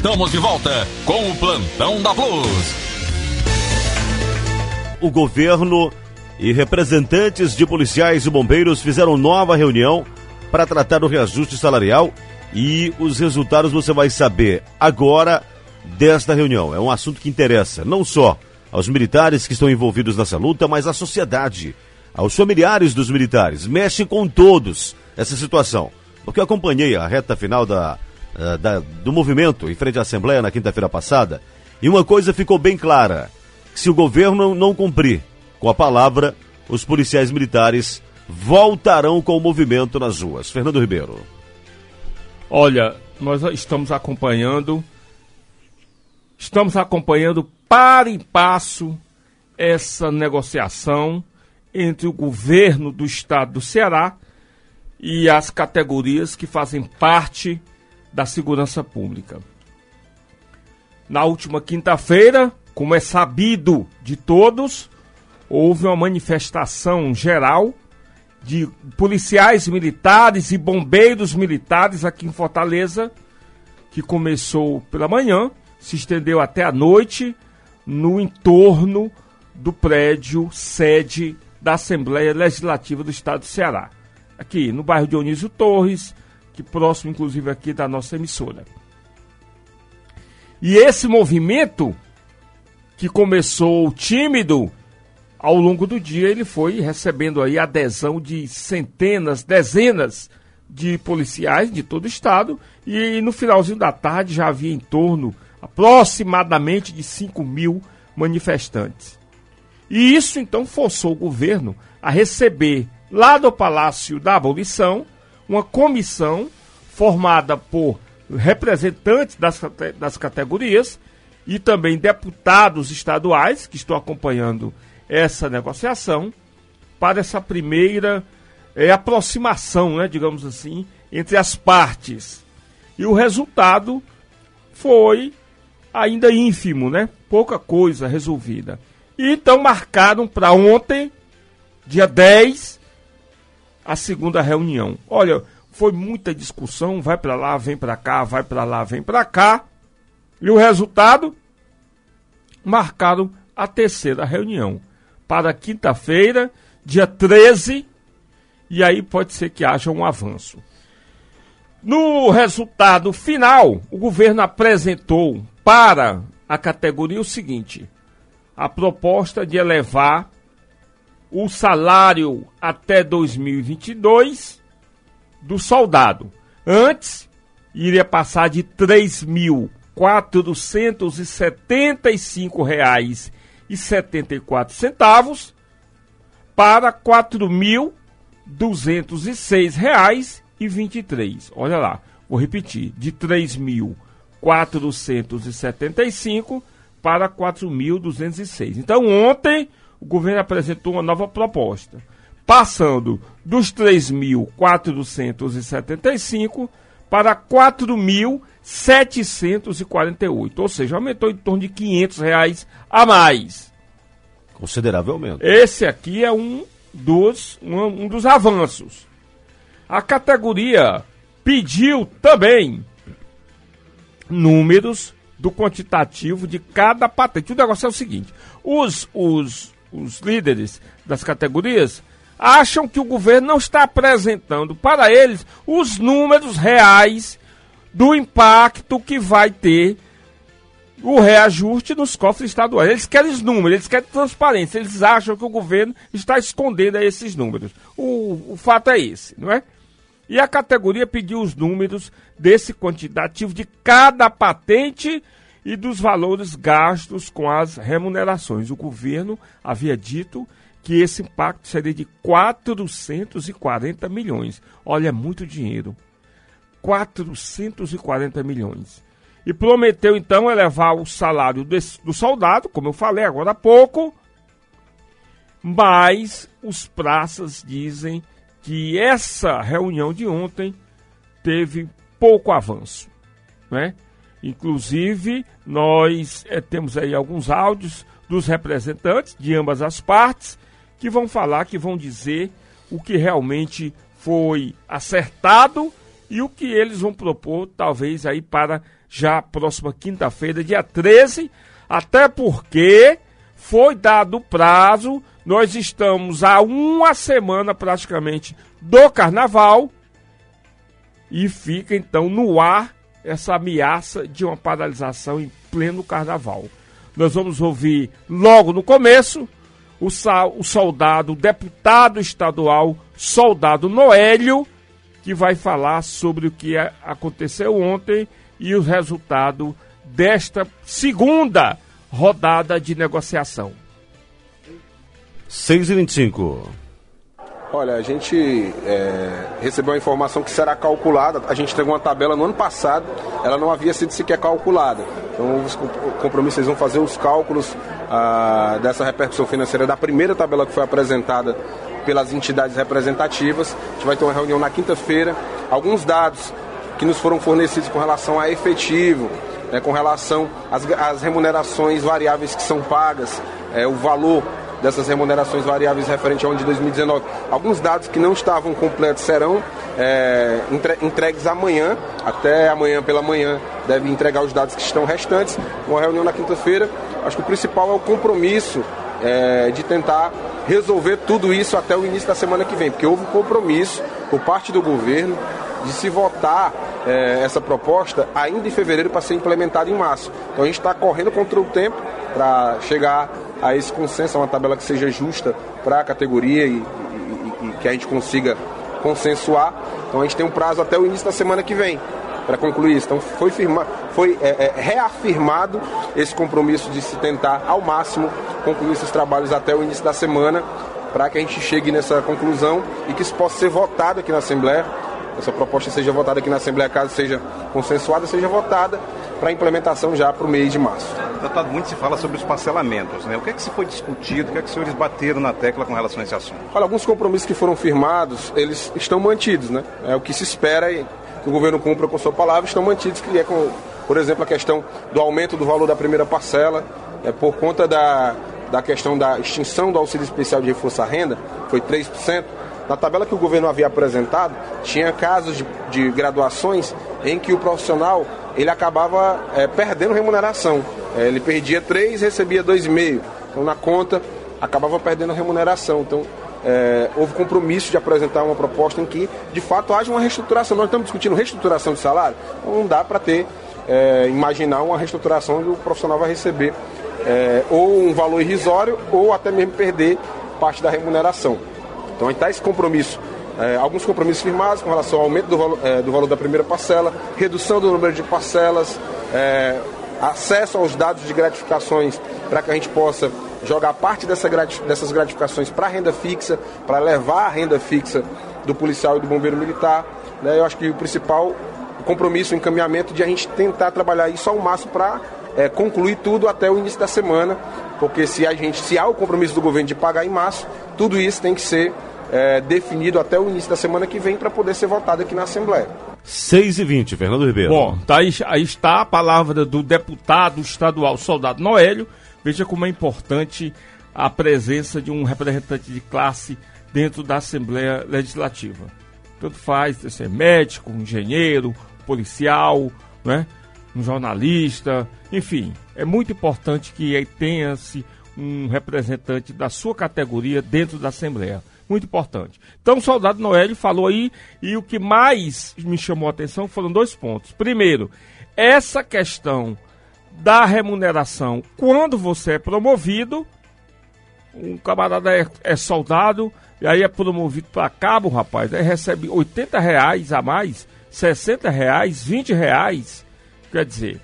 estamos de volta com o Plantão da Plus. O governo e representantes de policiais e bombeiros fizeram nova reunião para tratar do reajuste salarial e os resultados você vai saber agora desta reunião. É um assunto que interessa não só aos militares que estão envolvidos nessa luta, mas à sociedade, aos familiares dos militares. Mexe com todos essa situação. Porque eu acompanhei a reta final da, uh, da do movimento em frente à Assembleia na quinta-feira passada e uma coisa ficou bem clara: se o governo não cumprir com a palavra, os policiais militares voltarão com o movimento nas ruas. Fernando Ribeiro. Olha, nós estamos acompanhando, estamos acompanhando para e passo essa negociação entre o governo do estado do Ceará e as categorias que fazem parte da segurança pública. Na última quinta-feira, como é sabido de todos, houve uma manifestação geral de policiais militares e bombeiros militares aqui em Fortaleza, que começou pela manhã, se estendeu até a noite no entorno do prédio sede da Assembleia Legislativa do Estado do Ceará. Aqui no bairro Dionísio Torres, próximo inclusive aqui da nossa emissora. E esse movimento que começou tímido ao longo do dia ele foi recebendo aí adesão de centenas, dezenas de policiais de todo o estado e no finalzinho da tarde já havia em torno aproximadamente de 5 mil manifestantes. E isso então forçou o governo a receber lá do Palácio da Abolição uma comissão formada por representantes das, das categorias e também deputados estaduais que estão acompanhando essa negociação para essa primeira é, aproximação, né, digamos assim, entre as partes. E o resultado foi ainda ínfimo, né? Pouca coisa resolvida. E então marcaram para ontem, dia 10, a segunda reunião. Olha, foi muita discussão, vai para lá, vem para cá, vai para lá, vem para cá. E o resultado marcaram a terceira reunião para quinta-feira, dia 13, e aí pode ser que haja um avanço. No resultado final, o governo apresentou para a categoria o seguinte: a proposta de elevar o salário até 2022 do soldado. Antes, iria passar de R$ 3.475 e setenta e quatro centavos para e três. Olha lá, vou repetir, de e cinco para e seis. Então ontem o governo apresentou uma nova proposta, passando dos três mil quatrocentos e setenta e cinco para quatro mil 748, ou seja, aumentou em torno de 500 reais a mais. Consideravelmente. Esse aqui é um dos, um, um dos avanços. A categoria pediu também números do quantitativo de cada patente. O negócio é o seguinte: os, os, os líderes das categorias acham que o governo não está apresentando para eles os números reais do impacto que vai ter o reajuste nos cofres estaduais. Eles querem os números, eles querem transparência, eles acham que o governo está escondendo esses números. O, o fato é esse, não é? E a categoria pediu os números desse quantitativo de cada patente e dos valores gastos com as remunerações. O governo havia dito que esse impacto seria de 440 milhões. Olha, é muito dinheiro. 440 milhões. E prometeu então elevar o salário desse, do soldado, como eu falei agora há pouco, mas os praças dizem que essa reunião de ontem teve pouco avanço, né? Inclusive, nós é, temos aí alguns áudios dos representantes de ambas as partes que vão falar, que vão dizer o que realmente foi acertado e o que eles vão propor, talvez aí para já próxima quinta-feira, dia 13, até porque foi dado prazo, nós estamos a uma semana praticamente do carnaval e fica então no ar essa ameaça de uma paralisação em pleno carnaval. Nós vamos ouvir logo no começo o, o soldado, o deputado estadual, soldado Noélio, que vai falar sobre o que aconteceu ontem e o resultado desta segunda rodada de negociação. 6 e 25 Olha, a gente é, recebeu a informação que será calculada. A gente entregou uma tabela no ano passado, ela não havia sido sequer calculada. Então, os compromissos vão fazer os cálculos ah, dessa repercussão financeira da primeira tabela que foi apresentada pelas entidades representativas. A gente vai ter uma reunião na quinta-feira. Alguns dados que nos foram fornecidos com relação a efetivo, né, com relação às, às, remunerações variáveis que são pagas, é, o valor dessas remunerações variáveis referente ao ano de 2019. Alguns dados que não estavam completos serão é, entregues amanhã, até amanhã pela manhã deve entregar os dados que estão restantes. Uma reunião na quinta-feira. Acho que o principal é o compromisso é, de tentar resolver tudo isso até o início da semana que vem, porque houve um compromisso por parte do governo de se votar é, essa proposta ainda em fevereiro para ser implementada em março. Então a gente está correndo contra o tempo para chegar a esse consenso, a uma tabela que seja justa para a categoria e, e, e, que a gente consiga consensuar. Então a gente tem um prazo até o início da semana que vem para concluir isso. Então foi, firma, foi é, é, reafirmado esse compromisso de se tentar ao máximo concluir esses trabalhos até o início da semana para que a gente chegue nessa conclusão e que isso possa ser votado aqui na Assembleia. Essa proposta seja votada aqui na Assembleia, caso seja consensuada, seja votada para implementação já para o mês de março. Deputado, muito se fala sobre os parcelamentos, né? O que é que se foi discutido, o que é que os senhores bateram na tecla com relação a esse assunto? Olha, alguns compromissos que foram firmados, eles estão mantidos, né? É o que se espera e que o governo cumpra com sua palavra, estão mantidos, que é, com, por exemplo, a questão do aumento do valor da primeira parcela, é, por conta da, da questão da extinção do auxílio especial de reforço à renda, foi 3%. Na tabela que o governo havia apresentado, tinha casos de, de graduações em que o profissional ele acabava é, perdendo remuneração. É, ele perdia 3, recebia 2,5. Então, na conta, acabava perdendo remuneração. Então, é, houve compromisso de apresentar uma proposta em que, de fato, haja uma reestruturação. Nós estamos discutindo reestruturação de salário, então não dá para ter, é, imaginar uma reestruturação onde o profissional vai receber é, ou um valor irrisório ou até mesmo perder parte da remuneração. Então, aí está esse compromisso. É, alguns compromissos firmados com relação ao aumento do, é, do valor da primeira parcela, redução do número de parcelas, é, acesso aos dados de gratificações para que a gente possa jogar parte dessa dessas gratificações para a renda fixa, para levar a renda fixa do policial e do bombeiro militar. Né? Eu acho que o principal compromisso, o encaminhamento de a gente tentar trabalhar isso ao máximo para é, concluir tudo até o início da semana, porque se a gente, se há o compromisso do governo de pagar em março, tudo isso tem que ser é, definido até o início da semana que vem para poder ser votado aqui na Assembleia. 6 e 20 Fernando Ribeiro. Bom, tá aí, aí está a palavra do deputado estadual Soldado Noélio. Veja como é importante a presença de um representante de classe dentro da Assembleia Legislativa. Tanto faz ser médico, engenheiro, policial, né? um jornalista, enfim, é muito importante que tenha-se um representante da sua categoria dentro da Assembleia. Muito importante. Então, o soldado Noélio falou aí, e o que mais me chamou a atenção foram dois pontos. Primeiro, essa questão da remuneração quando você é promovido. Um camarada é, é soldado e aí é promovido para cabo, rapaz. Aí recebe 80 reais a mais, 60 reais, 20 reais. Quer dizer,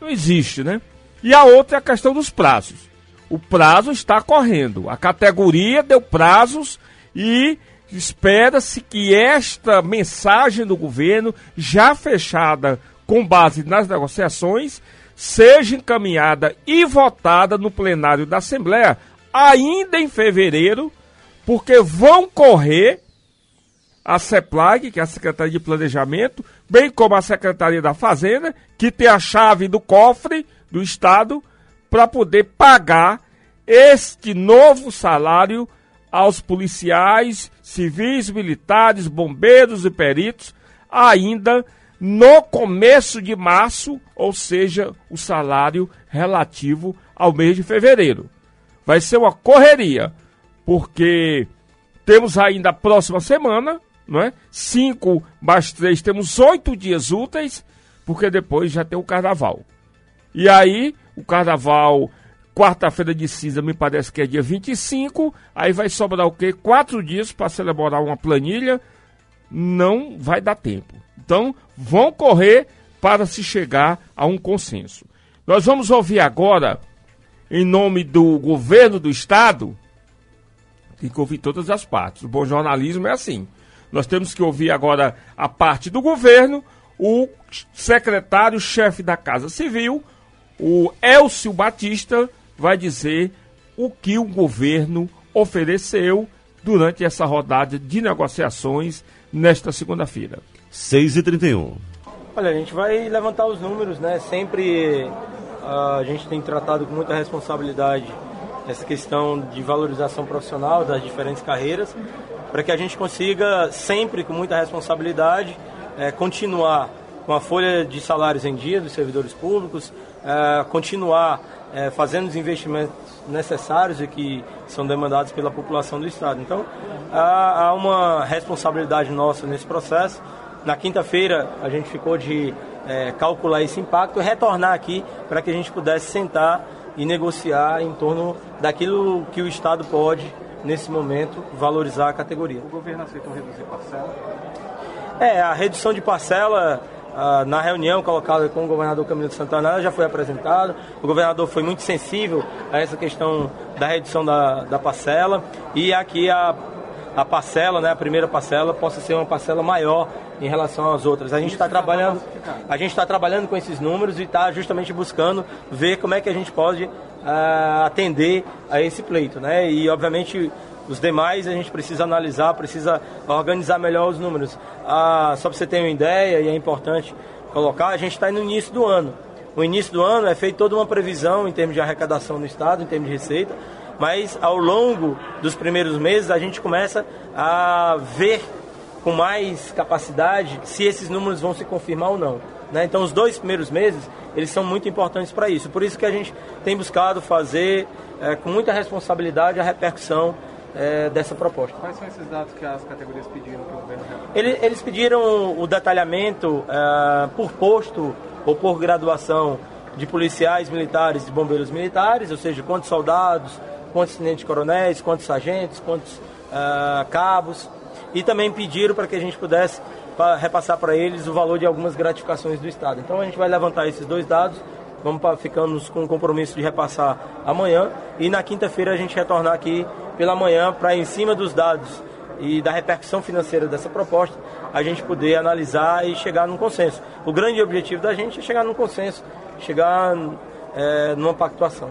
não existe, né? E a outra é a questão dos prazos. O prazo está correndo. A categoria deu prazos e espera-se que esta mensagem do governo, já fechada com base nas negociações, seja encaminhada e votada no plenário da Assembleia ainda em fevereiro, porque vão correr a CEPLAG, que é a Secretaria de Planejamento, bem como a Secretaria da Fazenda, que tem a chave do cofre do Estado, para poder pagar este novo salário aos policiais, civis, militares, bombeiros e peritos ainda no começo de março, ou seja, o salário relativo ao mês de fevereiro. Vai ser uma correria, porque temos ainda a próxima semana, não é? Cinco mais três, temos oito dias úteis, porque depois já tem o carnaval. E aí, o carnaval, quarta-feira de cinza, me parece que é dia 25, aí vai sobrar o quê? Quatro dias para celebrar uma planilha, não vai dar tempo. Então, vão correr para se chegar a um consenso. Nós vamos ouvir agora, em nome do governo do Estado, tem que ouvir todas as partes. O bom jornalismo é assim. Nós temos que ouvir agora a parte do governo, o secretário-chefe da Casa Civil, o Elcio Batista, vai dizer o que o governo ofereceu durante essa rodada de negociações nesta segunda-feira. 6 e 31 Olha, a gente vai levantar os números, né? Sempre uh, a gente tem tratado com muita responsabilidade essa questão de valorização profissional das diferentes carreiras, para que a gente consiga sempre com muita responsabilidade é, continuar com a folha de salários em dia dos servidores públicos, é, continuar é, fazendo os investimentos necessários e que são demandados pela população do Estado. Então, há, há uma responsabilidade nossa nesse processo na quinta-feira a gente ficou de é, calcular esse impacto e retornar aqui para que a gente pudesse sentar e negociar em torno daquilo que o Estado pode, nesse momento, valorizar a categoria. O governo aceitou reduzir parcela? É, a redução de parcela ah, na reunião colocada com o governador Camilo de Santana já foi apresentado. O governador foi muito sensível a essa questão da redução da, da parcela e aqui a, a parcela, né, a primeira parcela, possa ser uma parcela maior em relação às outras. A gente está trabalhando, a gente está trabalhando com esses números e está justamente buscando ver como é que a gente pode uh, atender a esse pleito, né? E obviamente os demais a gente precisa analisar, precisa organizar melhor os números. Uh, só para você ter uma ideia e é importante colocar, a gente está no início do ano. No início do ano é feita toda uma previsão em termos de arrecadação no estado, em termos de receita, mas ao longo dos primeiros meses a gente começa a ver com mais capacidade se esses números vão se confirmar ou não. Né? Então, os dois primeiros meses, eles são muito importantes para isso. Por isso que a gente tem buscado fazer é, com muita responsabilidade a repercussão é, dessa proposta. Quais são esses dados que as categorias pediram que o governo eles, eles pediram o detalhamento é, por posto ou por graduação de policiais militares e bombeiros militares, ou seja, quantos soldados, quantos tenentes coronéis, quantos sargentos, quantos uh, cabos e também pediram para que a gente pudesse repassar para eles o valor de algumas gratificações do Estado. Então a gente vai levantar esses dois dados, vamos ficamos com o compromisso de repassar amanhã e na quinta-feira a gente retornar aqui pela manhã para em cima dos dados e da repercussão financeira dessa proposta, a gente poder analisar e chegar num consenso. O grande objetivo da gente é chegar num consenso, chegar é, numa pactuação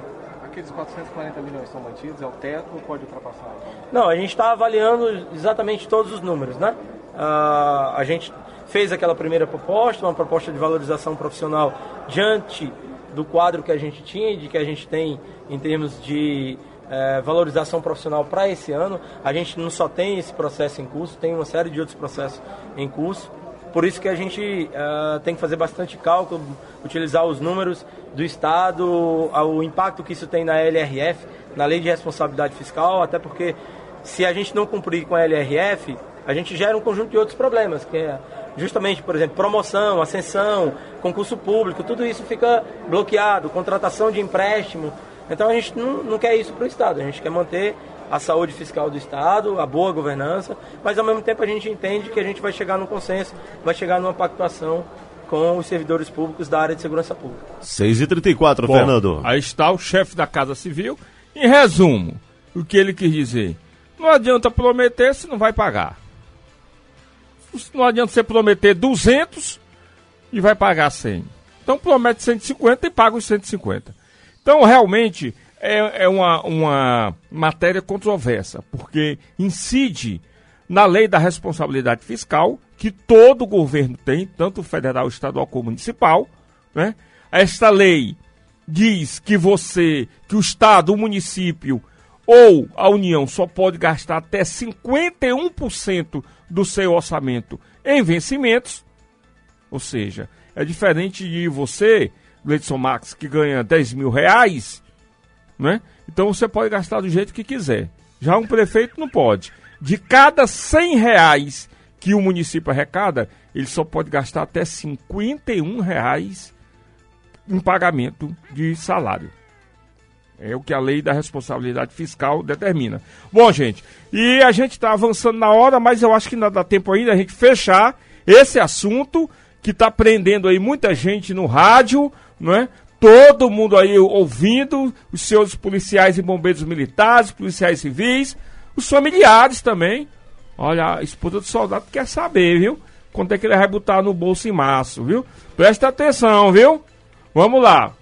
aqueles 440 milhões são mantidos? É o teto ou pode ultrapassar? Não, a gente está avaliando exatamente todos os números, né? Uh, a gente fez aquela primeira proposta, uma proposta de valorização profissional diante do quadro que a gente tinha e de que a gente tem em termos de eh, valorização profissional para esse ano. A gente não só tem esse processo em curso, tem uma série de outros processos em curso. Por isso que a gente uh, tem que fazer bastante cálculo, utilizar os números do Estado, o impacto que isso tem na LRF, na Lei de Responsabilidade Fiscal, até porque se a gente não cumprir com a LRF, a gente gera um conjunto de outros problemas, que é justamente, por exemplo, promoção, ascensão, concurso público, tudo isso fica bloqueado, contratação de empréstimo. Então a gente não, não quer isso para o Estado, a gente quer manter a saúde fiscal do Estado, a boa governança, mas ao mesmo tempo a gente entende que a gente vai chegar num consenso, vai chegar numa pactuação com os servidores públicos da área de segurança pública. 6h34, Fernando. Aí está o chefe da Casa Civil. Em resumo, o que ele quis dizer? Não adianta prometer se não vai pagar. Não adianta você prometer 200 e vai pagar 100. Então promete 150 e paga os 150. Então realmente é, é uma, uma matéria controversa, porque incide na lei da responsabilidade fiscal, que todo governo tem, tanto federal, estadual como municipal. Né? Esta lei diz que você, que o Estado, o município ou a União só pode gastar até 51% do seu orçamento em vencimentos, Ou seja, é diferente de você, Leidson Max, que ganha 10 mil reais, né? Então você pode gastar do jeito que quiser. Já um prefeito não pode. De cada 100 reais que o município arrecada, ele só pode gastar até 51 reais em pagamento de salário. É o que a lei da responsabilidade fiscal determina. Bom, gente, e a gente está avançando na hora, mas eu acho que não dá tempo ainda a gente fechar esse assunto que está prendendo aí muita gente no rádio, não é? Todo mundo aí ouvindo, os seus policiais e bombeiros militares, policiais civis, os familiares também. Olha, a esposa do soldado quer saber, viu? Quanto é que ele vai botar no bolso em março, viu? Presta atenção, viu? Vamos lá.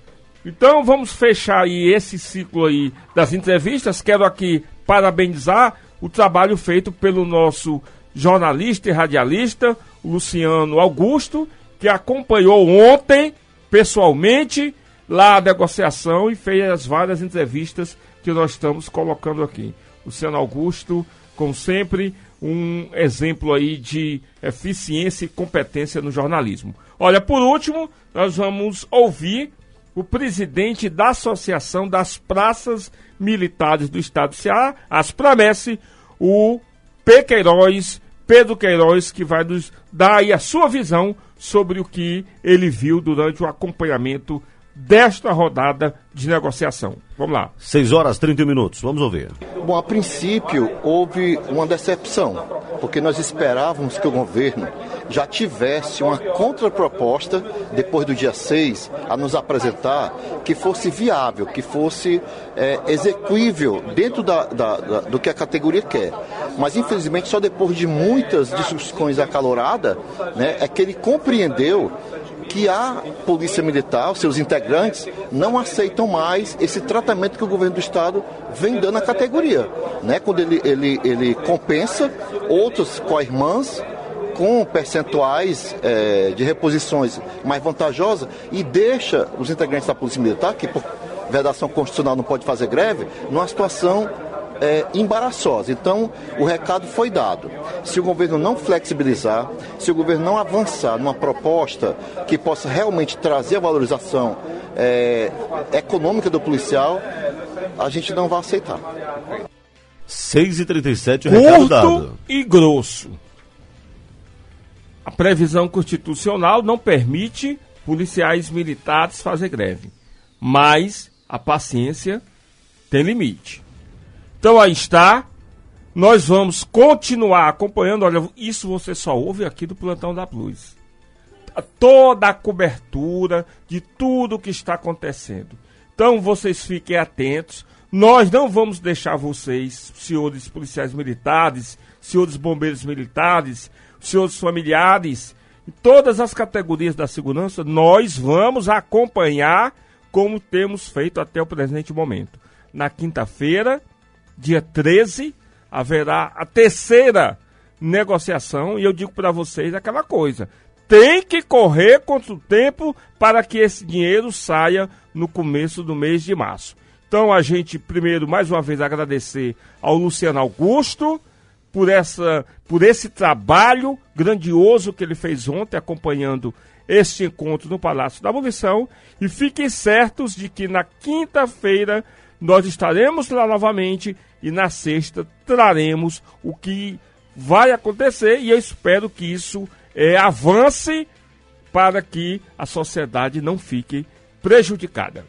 Então vamos fechar aí esse ciclo aí das entrevistas. Quero aqui parabenizar o trabalho feito pelo nosso jornalista e radialista, Luciano Augusto, que acompanhou ontem, pessoalmente, lá a negociação e fez as várias entrevistas que nós estamos colocando aqui. Luciano Augusto, como sempre, um exemplo aí de eficiência e competência no jornalismo. Olha, por último, nós vamos ouvir o presidente da Associação das Praças Militares do Estado do Ceará, as Promesse, o P. Queiroz, Pedro Queiroz, que vai nos dar aí a sua visão sobre o que ele viu durante o acompanhamento desta rodada de negociação. Vamos lá. 6 horas 30 minutos, vamos ouvir. Bom, a princípio houve uma decepção, porque nós esperávamos que o governo já tivesse uma contraproposta depois do dia 6 a nos apresentar que fosse viável, que fosse é, execuível dentro da, da, da, do que a categoria quer. Mas infelizmente só depois de muitas discussões acaloradas né, é que ele compreendeu que a Polícia Militar, seus integrantes, não aceitam mais esse tratamento que o governo do Estado vem dando à categoria. Né? Quando ele, ele, ele compensa outros co-irmãs com percentuais é, de reposições mais vantajosas e deixa os integrantes da Polícia Militar, que por vedação constitucional não pode fazer greve, numa situação é, embaraçosa. Então, o recado foi dado. Se o governo não flexibilizar, se o governo não avançar numa proposta que possa realmente trazer a valorização é, econômica do policial, a gente não vai aceitar. 6h37, o recado dado. e grosso. A previsão constitucional não permite policiais militares fazer greve. Mas a paciência tem limite. Então aí está. Nós vamos continuar acompanhando. Olha, isso você só ouve aqui do Plantão da Plus. Toda a cobertura de tudo que está acontecendo. Então vocês fiquem atentos. Nós não vamos deixar vocês, senhores policiais militares, senhores bombeiros militares, senhores familiares, todas as categorias da segurança, nós vamos acompanhar como temos feito até o presente momento. Na quinta-feira, dia 13, haverá a terceira negociação e eu digo para vocês aquela coisa: tem que correr contra o tempo para que esse dinheiro saia no começo do mês de março. Então a gente primeiro mais uma vez agradecer ao Luciano Augusto por essa por esse trabalho grandioso que ele fez ontem acompanhando este encontro no Palácio da Abolição e fiquem certos de que na quinta-feira nós estaremos lá novamente e na sexta traremos o que vai acontecer e eu espero que isso é, avance para que a sociedade não fique prejudicada.